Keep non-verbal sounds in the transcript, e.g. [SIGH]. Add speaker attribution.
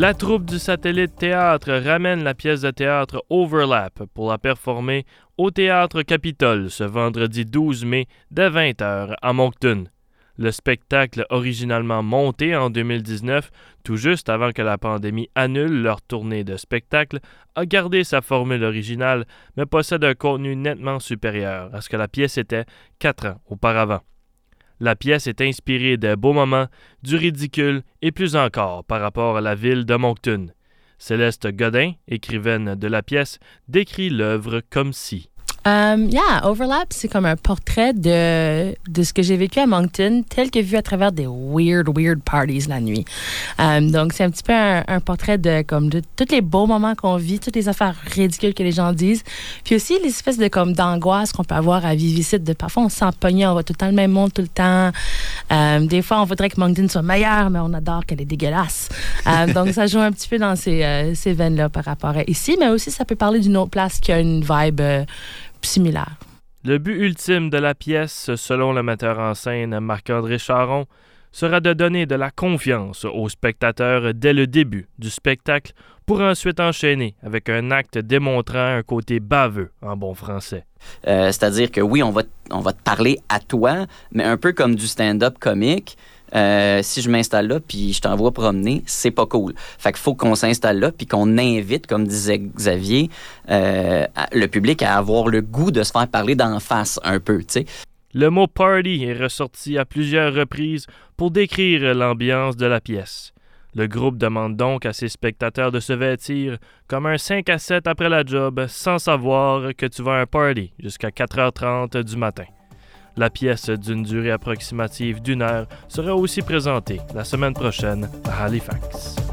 Speaker 1: La troupe du satellite théâtre ramène la pièce de théâtre Overlap pour la performer au théâtre Capitole ce vendredi 12 mai dès 20h à Moncton. Le spectacle, originalement monté en 2019, tout juste avant que la pandémie annule leur tournée de spectacle, a gardé sa formule originale, mais possède un contenu nettement supérieur à ce que la pièce était quatre ans auparavant. La pièce est inspirée des beaux moments, du ridicule et plus encore par rapport à la ville de Moncton. Céleste Godin, écrivaine de la pièce, décrit l'œuvre comme si.
Speaker 2: Um, yeah, Overlap, c'est comme un portrait de, de ce que j'ai vécu à Moncton, tel que vu à travers des weird, weird parties la nuit. Um, donc, c'est un petit peu un, portrait de, comme, de tous les beaux moments qu'on vit, toutes les affaires ridicules que les gens disent. Puis aussi, les espèces de, comme, d'angoisse qu'on peut avoir à vivre ici. De, parfois, on se sent pogné, on va tout le temps le même monde tout le temps. Um, des fois, on voudrait que Moncton soit meilleur, mais on adore qu'elle est dégueulasse. [LAUGHS] donc, ça joue un petit peu dans ces, euh, ces veines-là par rapport à ici. Mais aussi, ça peut parler d'une autre place qui a une vibe euh, similaire.
Speaker 1: Le but ultime de la pièce, selon le metteur en scène Marc-André Charon, sera de donner de la confiance aux spectateurs dès le début du spectacle pour ensuite enchaîner avec un acte démontrant un côté baveux en bon français.
Speaker 3: Euh, c'est-à-dire que oui, on va, on va te parler à toi, mais un peu comme du stand-up comique. Euh, si je m'installe là puis je t'envoie promener, c'est pas cool. Fait qu'il faut qu'on s'installe là puis qu'on invite, comme disait Xavier, euh, le public à avoir le goût de se faire parler d'en face un peu, tu sais.
Speaker 1: Le mot party est ressorti à plusieurs reprises pour décrire l'ambiance de la pièce. Le groupe demande donc à ses spectateurs de se vêtir comme un 5 à 7 après la job sans savoir que tu vas à un party jusqu'à 4h30 du matin. La pièce d'une durée approximative d'une heure sera aussi présentée la semaine prochaine à Halifax.